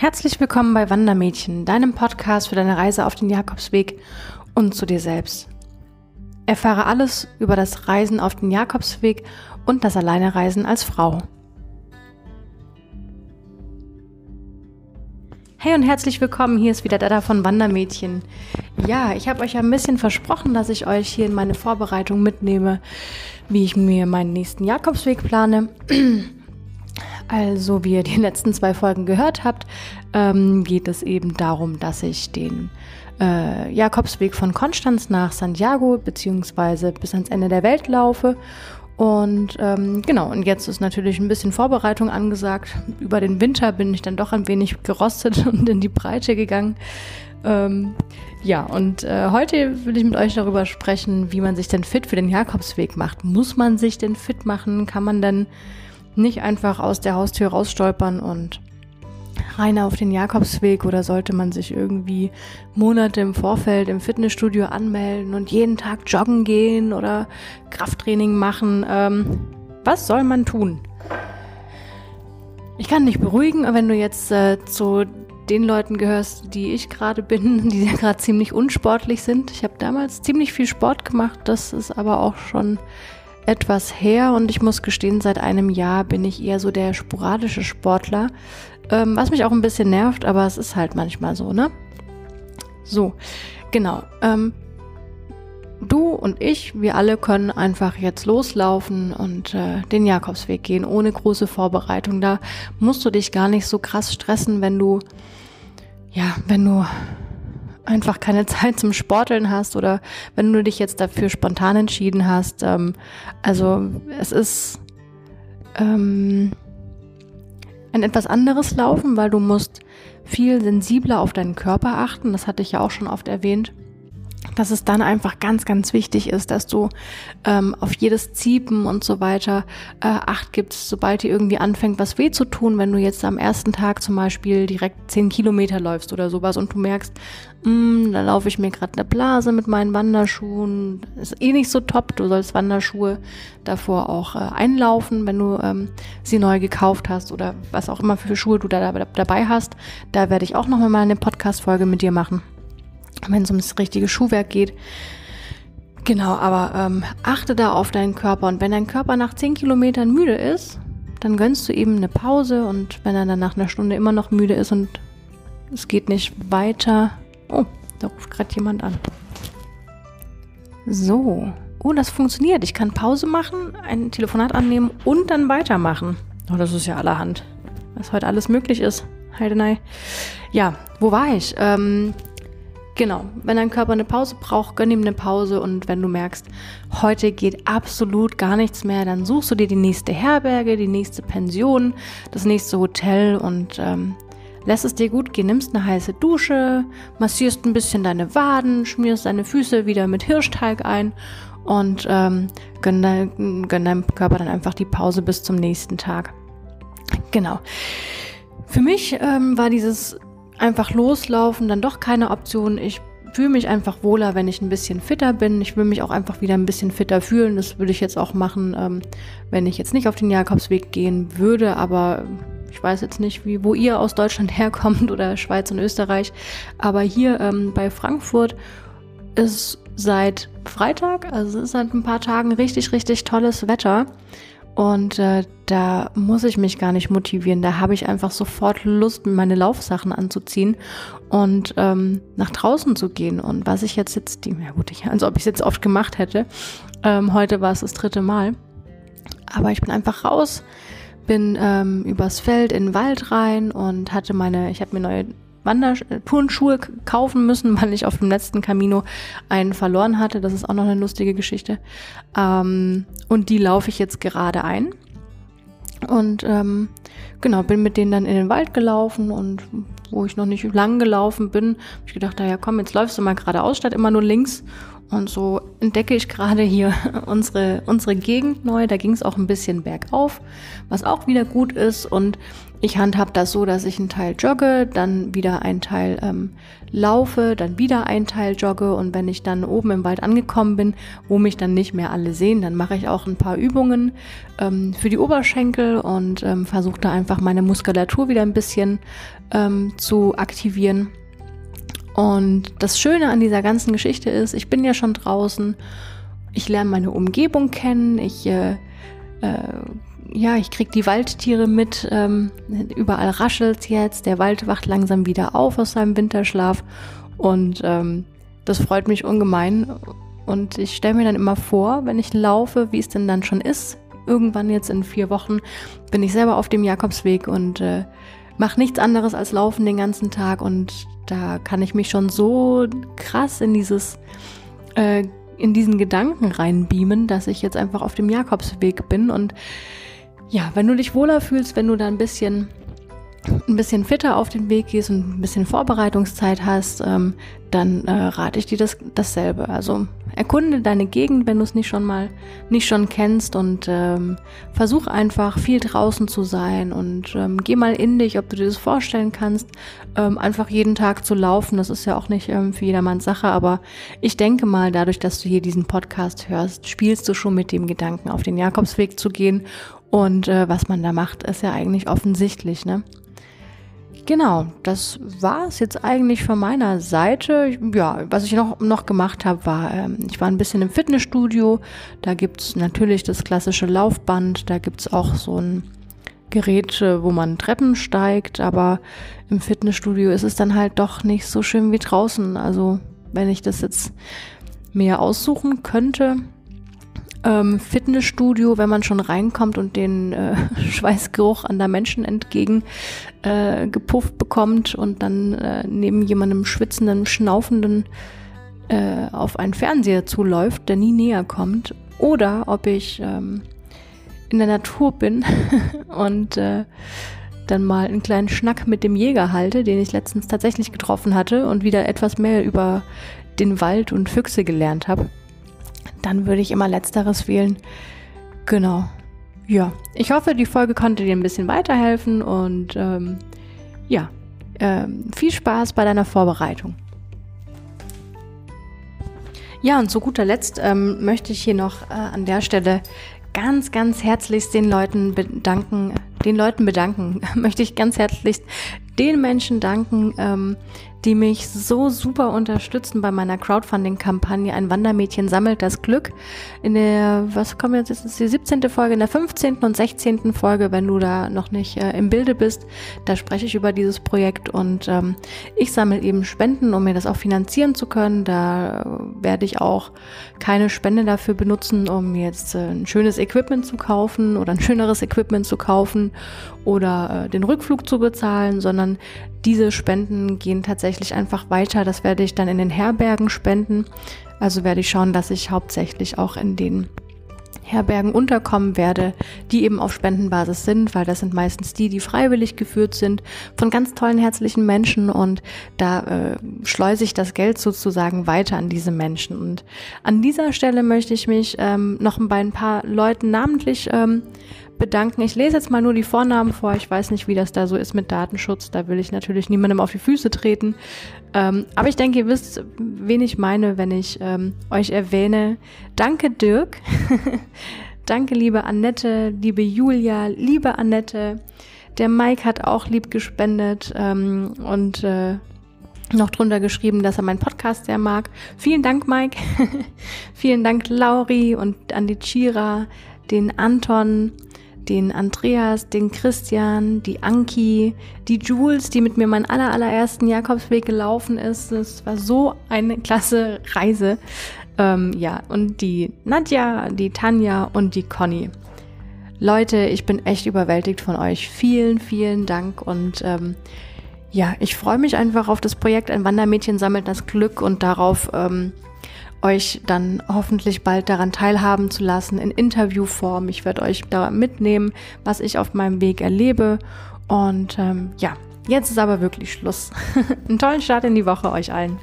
Herzlich willkommen bei Wandermädchen, deinem Podcast für deine Reise auf den Jakobsweg und zu dir selbst. Erfahre alles über das Reisen auf den Jakobsweg und das Alleinereisen als Frau. Hey und herzlich willkommen, hier ist wieder Dada von Wandermädchen. Ja, ich habe euch ein bisschen versprochen, dass ich euch hier in meine Vorbereitung mitnehme, wie ich mir meinen nächsten Jakobsweg plane. Also, wie ihr die letzten zwei Folgen gehört habt, ähm, geht es eben darum, dass ich den äh, Jakobsweg von Konstanz nach Santiago beziehungsweise bis ans Ende der Welt laufe. Und ähm, genau, und jetzt ist natürlich ein bisschen Vorbereitung angesagt. Über den Winter bin ich dann doch ein wenig gerostet und in die Breite gegangen. Ähm, ja, und äh, heute will ich mit euch darüber sprechen, wie man sich denn fit für den Jakobsweg macht. Muss man sich denn fit machen? Kann man denn nicht einfach aus der Haustür rausstolpern und rein auf den Jakobsweg oder sollte man sich irgendwie Monate im Vorfeld im Fitnessstudio anmelden und jeden Tag joggen gehen oder Krafttraining machen? Ähm, was soll man tun? Ich kann dich beruhigen, wenn du jetzt äh, zu den Leuten gehörst, die ich gerade bin, die ja gerade ziemlich unsportlich sind. Ich habe damals ziemlich viel Sport gemacht, das ist aber auch schon etwas her und ich muss gestehen, seit einem Jahr bin ich eher so der sporadische Sportler, ähm, was mich auch ein bisschen nervt, aber es ist halt manchmal so, ne? So, genau. Ähm, du und ich, wir alle können einfach jetzt loslaufen und äh, den Jakobsweg gehen, ohne große Vorbereitung. Da musst du dich gar nicht so krass stressen, wenn du, ja, wenn du einfach keine Zeit zum Sporteln hast oder wenn du dich jetzt dafür spontan entschieden hast. Ähm, also es ist ähm, ein etwas anderes Laufen, weil du musst viel sensibler auf deinen Körper achten. Das hatte ich ja auch schon oft erwähnt dass es dann einfach ganz, ganz wichtig ist, dass du ähm, auf jedes Ziepen und so weiter äh, Acht gibst, sobald dir irgendwie anfängt, was weh zu tun, wenn du jetzt am ersten Tag zum Beispiel direkt zehn Kilometer läufst oder sowas und du merkst, mh, mm, da laufe ich mir gerade eine Blase mit meinen Wanderschuhen, ist eh nicht so top, du sollst Wanderschuhe davor auch äh, einlaufen, wenn du ähm, sie neu gekauft hast oder was auch immer für Schuhe du da, da dabei hast. Da werde ich auch nochmal mal eine Podcast-Folge mit dir machen wenn es ums richtige Schuhwerk geht. Genau, aber ähm, achte da auf deinen Körper und wenn dein Körper nach 10 Kilometern müde ist, dann gönnst du eben eine Pause und wenn er dann nach einer Stunde immer noch müde ist und es geht nicht weiter. Oh, da ruft gerade jemand an. So. Oh, das funktioniert. Ich kann Pause machen, ein Telefonat annehmen und dann weitermachen. Oh, das ist ja allerhand. Was heute alles möglich ist. Heidenei. Ja, wo war ich? Ähm, Genau, wenn dein Körper eine Pause braucht, gönn ihm eine Pause und wenn du merkst, heute geht absolut gar nichts mehr, dann suchst du dir die nächste Herberge, die nächste Pension, das nächste Hotel und ähm, lässt es dir gut gehen, nimmst eine heiße Dusche, massierst ein bisschen deine Waden, schmierst deine Füße wieder mit Hirschteig ein und ähm, gönn, dein, gönn deinem Körper dann einfach die Pause bis zum nächsten Tag. Genau. Für mich ähm, war dieses einfach loslaufen dann doch keine Option. Ich fühle mich einfach wohler, wenn ich ein bisschen fitter bin. Ich will mich auch einfach wieder ein bisschen fitter fühlen. Das würde ich jetzt auch machen, ähm, wenn ich jetzt nicht auf den Jakobsweg gehen würde. Aber ich weiß jetzt nicht, wie, wo ihr aus Deutschland herkommt oder Schweiz und Österreich. Aber hier ähm, bei Frankfurt ist seit Freitag, also es ist seit ein paar Tagen richtig, richtig tolles Wetter. Und äh, da muss ich mich gar nicht motivieren. Da habe ich einfach sofort Lust, meine Laufsachen anzuziehen und ähm, nach draußen zu gehen. Und was ich jetzt jetzt, ja gut, ich, als ob ich es jetzt oft gemacht hätte. Ähm, heute war es das dritte Mal. Aber ich bin einfach raus, bin ähm, übers Feld in den Wald rein und hatte meine, ich habe mir neue Wanderturnschuhe kaufen müssen, weil ich auf dem letzten Camino einen verloren hatte. Das ist auch noch eine lustige Geschichte. Ähm, und die laufe ich jetzt gerade ein. Und ähm, genau, bin mit denen dann in den Wald gelaufen und wo ich noch nicht lang gelaufen bin, habe ich gedacht, naja, komm, jetzt läufst du mal geradeaus statt immer nur links. Und so entdecke ich gerade hier unsere, unsere Gegend neu. Da ging es auch ein bisschen bergauf, was auch wieder gut ist. Und ich handhab das so, dass ich einen Teil jogge, dann wieder einen Teil ähm, laufe, dann wieder einen Teil jogge. Und wenn ich dann oben im Wald angekommen bin, wo mich dann nicht mehr alle sehen, dann mache ich auch ein paar Übungen ähm, für die Oberschenkel und ähm, versuche da einfach meine Muskulatur wieder ein bisschen ähm, zu aktivieren. Und das Schöne an dieser ganzen Geschichte ist, ich bin ja schon draußen, ich lerne meine Umgebung kennen, ich, äh, äh, ja, ich kriege die Waldtiere mit, ähm, überall raschelt jetzt, der Wald wacht langsam wieder auf aus seinem Winterschlaf. Und ähm, das freut mich ungemein. Und ich stelle mir dann immer vor, wenn ich laufe, wie es denn dann schon ist. Irgendwann jetzt in vier Wochen bin ich selber auf dem Jakobsweg und äh, mache nichts anderes als laufen den ganzen Tag und da kann ich mich schon so krass in dieses äh, in diesen Gedanken reinbeamen, dass ich jetzt einfach auf dem Jakobsweg bin. Und ja, wenn du dich wohler fühlst, wenn du da ein bisschen ein bisschen fitter auf den Weg gehst und ein bisschen Vorbereitungszeit hast, ähm, dann äh, rate ich dir das, dasselbe. Also erkunde deine Gegend, wenn du es nicht schon mal nicht schon kennst und ähm, versuch einfach viel draußen zu sein und ähm, geh mal in dich, ob du dir das vorstellen kannst, ähm, einfach jeden Tag zu laufen. Das ist ja auch nicht ähm, für jedermanns Sache, aber ich denke mal, dadurch, dass du hier diesen Podcast hörst, spielst du schon mit dem Gedanken, auf den Jakobsweg zu gehen. Und äh, was man da macht, ist ja eigentlich offensichtlich, ne? Genau, das war es jetzt eigentlich von meiner Seite. Ja, was ich noch, noch gemacht habe, war, ähm, ich war ein bisschen im Fitnessstudio. Da gibt es natürlich das klassische Laufband, da gibt es auch so ein Gerät, äh, wo man Treppen steigt, aber im Fitnessstudio ist es dann halt doch nicht so schön wie draußen. Also wenn ich das jetzt mehr aussuchen könnte, ähm, Fitnessstudio, wenn man schon reinkommt und den äh, Schweißgeruch an der Menschen entgegen äh, gepufft bekommt und dann äh, neben jemandem schwitzenden, schnaufenden äh, auf einen Fernseher zuläuft, der nie näher kommt. Oder ob ich ähm, in der Natur bin und äh, dann mal einen kleinen Schnack mit dem Jäger halte, den ich letztens tatsächlich getroffen hatte und wieder etwas mehr über den Wald und Füchse gelernt habe dann würde ich immer letzteres wählen. Genau. Ja, ich hoffe, die Folge konnte dir ein bisschen weiterhelfen und ähm, ja, ähm, viel Spaß bei deiner Vorbereitung. Ja, und zu guter Letzt ähm, möchte ich hier noch äh, an der Stelle ganz, ganz herzlichst den Leuten bedanken, den Leuten bedanken, möchte ich ganz herzlichst den Menschen danken, ähm, die mich so super unterstützen bei meiner Crowdfunding-Kampagne. Ein Wandermädchen sammelt das Glück. In der, was kommt jetzt, das ist die 17. Folge, in der 15. und 16. Folge, wenn du da noch nicht äh, im Bilde bist, da spreche ich über dieses Projekt und ähm, ich sammle eben Spenden, um mir das auch finanzieren zu können. Da äh, werde ich auch keine Spende dafür benutzen, um jetzt äh, ein schönes Equipment zu kaufen oder ein schöneres Equipment zu kaufen oder äh, den Rückflug zu bezahlen, sondern diese Spenden gehen tatsächlich einfach weiter. Das werde ich dann in den Herbergen spenden. Also werde ich schauen, dass ich hauptsächlich auch in den Herbergen unterkommen werde, die eben auf Spendenbasis sind, weil das sind meistens die, die freiwillig geführt sind von ganz tollen herzlichen Menschen und da äh, schleuse ich das Geld sozusagen weiter an diese Menschen. Und an dieser Stelle möchte ich mich ähm, noch bei ein paar Leuten namentlich ähm, bedanken. Ich lese jetzt mal nur die Vornamen vor. Ich weiß nicht, wie das da so ist mit Datenschutz. Da will ich natürlich niemandem auf die Füße treten. Ähm, aber ich denke, ihr wisst, wen ich meine, wenn ich ähm, euch erwähne. Danke, Dirk. Danke, liebe Annette, liebe Julia, liebe Annette. Der Mike hat auch lieb gespendet ähm, und äh, noch drunter geschrieben, dass er meinen Podcast sehr mag. Vielen Dank, Mike. Vielen Dank, Lauri und an die Chira, den Anton, den Andreas, den Christian, die Anki, die Jules, die mit mir meinen aller, allerersten Jakobsweg gelaufen ist. Es war so eine klasse Reise. Ähm, ja, und die Nadja, die Tanja und die Conny. Leute, ich bin echt überwältigt von euch. Vielen, vielen Dank und ähm, ja, ich freue mich einfach auf das Projekt Ein Wandermädchen sammelt das Glück und darauf, ähm, euch dann hoffentlich bald daran teilhaben zu lassen in Interviewform. Ich werde euch da mitnehmen, was ich auf meinem Weg erlebe. Und ähm, ja, jetzt ist aber wirklich Schluss. Einen tollen Start in die Woche euch allen.